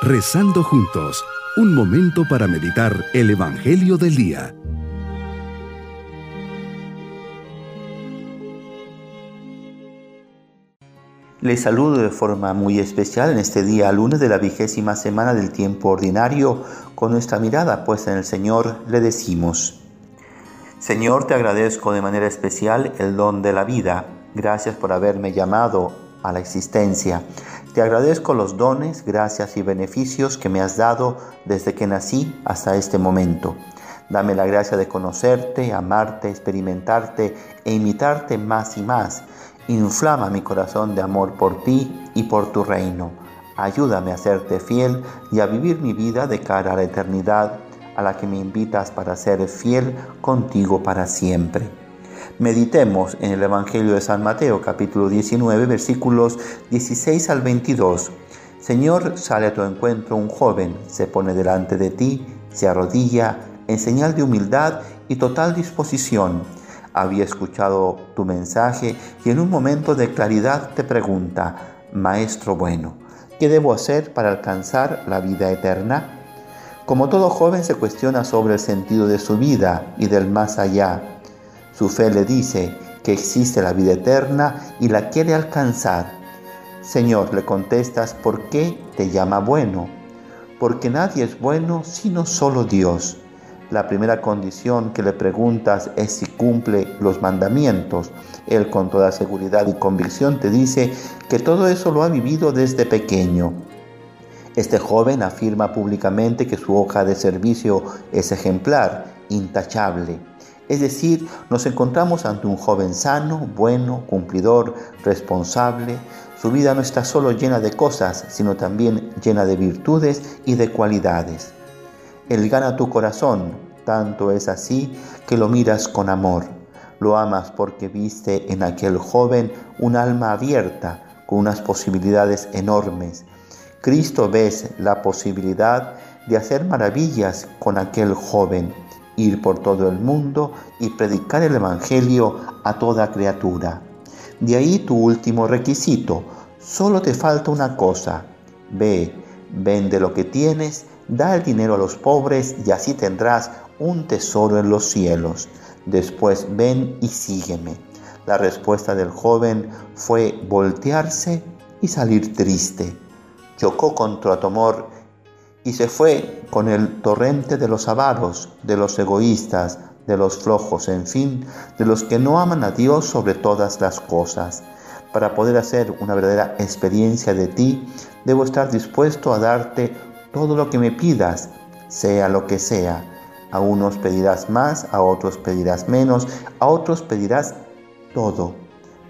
Rezando juntos, un momento para meditar el Evangelio del Día. Les saludo de forma muy especial en este día lunes de la vigésima semana del tiempo ordinario. Con nuestra mirada puesta en el Señor le decimos, Señor, te agradezco de manera especial el don de la vida. Gracias por haberme llamado a la existencia. Te agradezco los dones, gracias y beneficios que me has dado desde que nací hasta este momento. Dame la gracia de conocerte, amarte, experimentarte e imitarte más y más. Inflama mi corazón de amor por ti y por tu reino. Ayúdame a serte fiel y a vivir mi vida de cara a la eternidad a la que me invitas para ser fiel contigo para siempre. Meditemos en el Evangelio de San Mateo capítulo 19 versículos 16 al 22. Señor, sale a tu encuentro un joven, se pone delante de ti, se arrodilla en señal de humildad y total disposición. Había escuchado tu mensaje y en un momento de claridad te pregunta, Maestro bueno, ¿qué debo hacer para alcanzar la vida eterna? Como todo joven se cuestiona sobre el sentido de su vida y del más allá su fe le dice que existe la vida eterna y la quiere alcanzar. Señor, le contestas, ¿por qué te llama bueno? Porque nadie es bueno sino solo Dios. La primera condición que le preguntas es si cumple los mandamientos. Él con toda seguridad y convicción te dice que todo eso lo ha vivido desde pequeño. Este joven afirma públicamente que su hoja de servicio es ejemplar, intachable. Es decir, nos encontramos ante un joven sano, bueno, cumplidor, responsable. Su vida no está solo llena de cosas, sino también llena de virtudes y de cualidades. Él gana tu corazón, tanto es así que lo miras con amor. Lo amas porque viste en aquel joven un alma abierta, con unas posibilidades enormes. Cristo ves la posibilidad de hacer maravillas con aquel joven ir por todo el mundo y predicar el Evangelio a toda criatura. De ahí tu último requisito. Solo te falta una cosa. Ve, vende lo que tienes, da el dinero a los pobres y así tendrás un tesoro en los cielos. Después ven y sígueme. La respuesta del joven fue voltearse y salir triste. Chocó contra tu y se fue con el torrente de los avaros, de los egoístas, de los flojos, en fin, de los que no aman a Dios sobre todas las cosas. Para poder hacer una verdadera experiencia de ti, debo estar dispuesto a darte todo lo que me pidas, sea lo que sea. A unos pedirás más, a otros pedirás menos, a otros pedirás todo.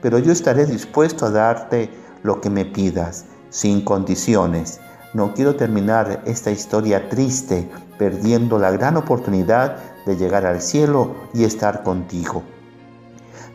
Pero yo estaré dispuesto a darte lo que me pidas, sin condiciones no quiero terminar esta historia triste perdiendo la gran oportunidad de llegar al cielo y estar contigo.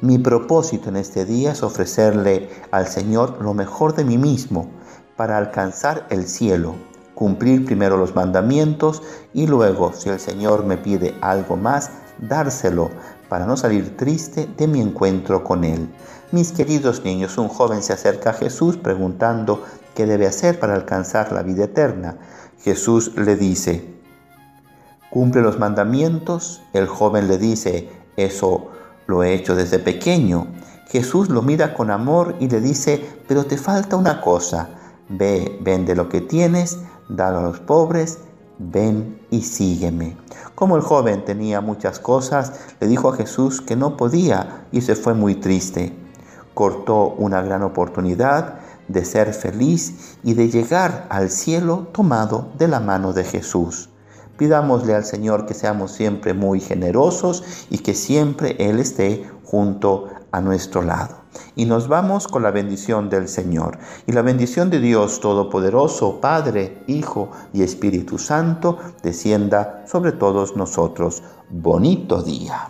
Mi propósito en este día es ofrecerle al Señor lo mejor de mí mismo para alcanzar el cielo, cumplir primero los mandamientos y luego, si el Señor me pide algo más, dárselo para no salir triste de mi encuentro con Él. Mis queridos niños, un joven se acerca a Jesús preguntando qué debe hacer para alcanzar la vida eterna. Jesús le dice, cumple los mandamientos. El joven le dice, eso lo he hecho desde pequeño. Jesús lo mira con amor y le dice, pero te falta una cosa. Ve, vende lo que tienes, dalo a los pobres ven y sígueme. Como el joven tenía muchas cosas, le dijo a Jesús que no podía y se fue muy triste. Cortó una gran oportunidad de ser feliz y de llegar al cielo tomado de la mano de Jesús. Pidámosle al Señor que seamos siempre muy generosos y que siempre Él esté junto a nuestro lado. Y nos vamos con la bendición del Señor. Y la bendición de Dios Todopoderoso, Padre, Hijo y Espíritu Santo, descienda sobre todos nosotros. Bonito día.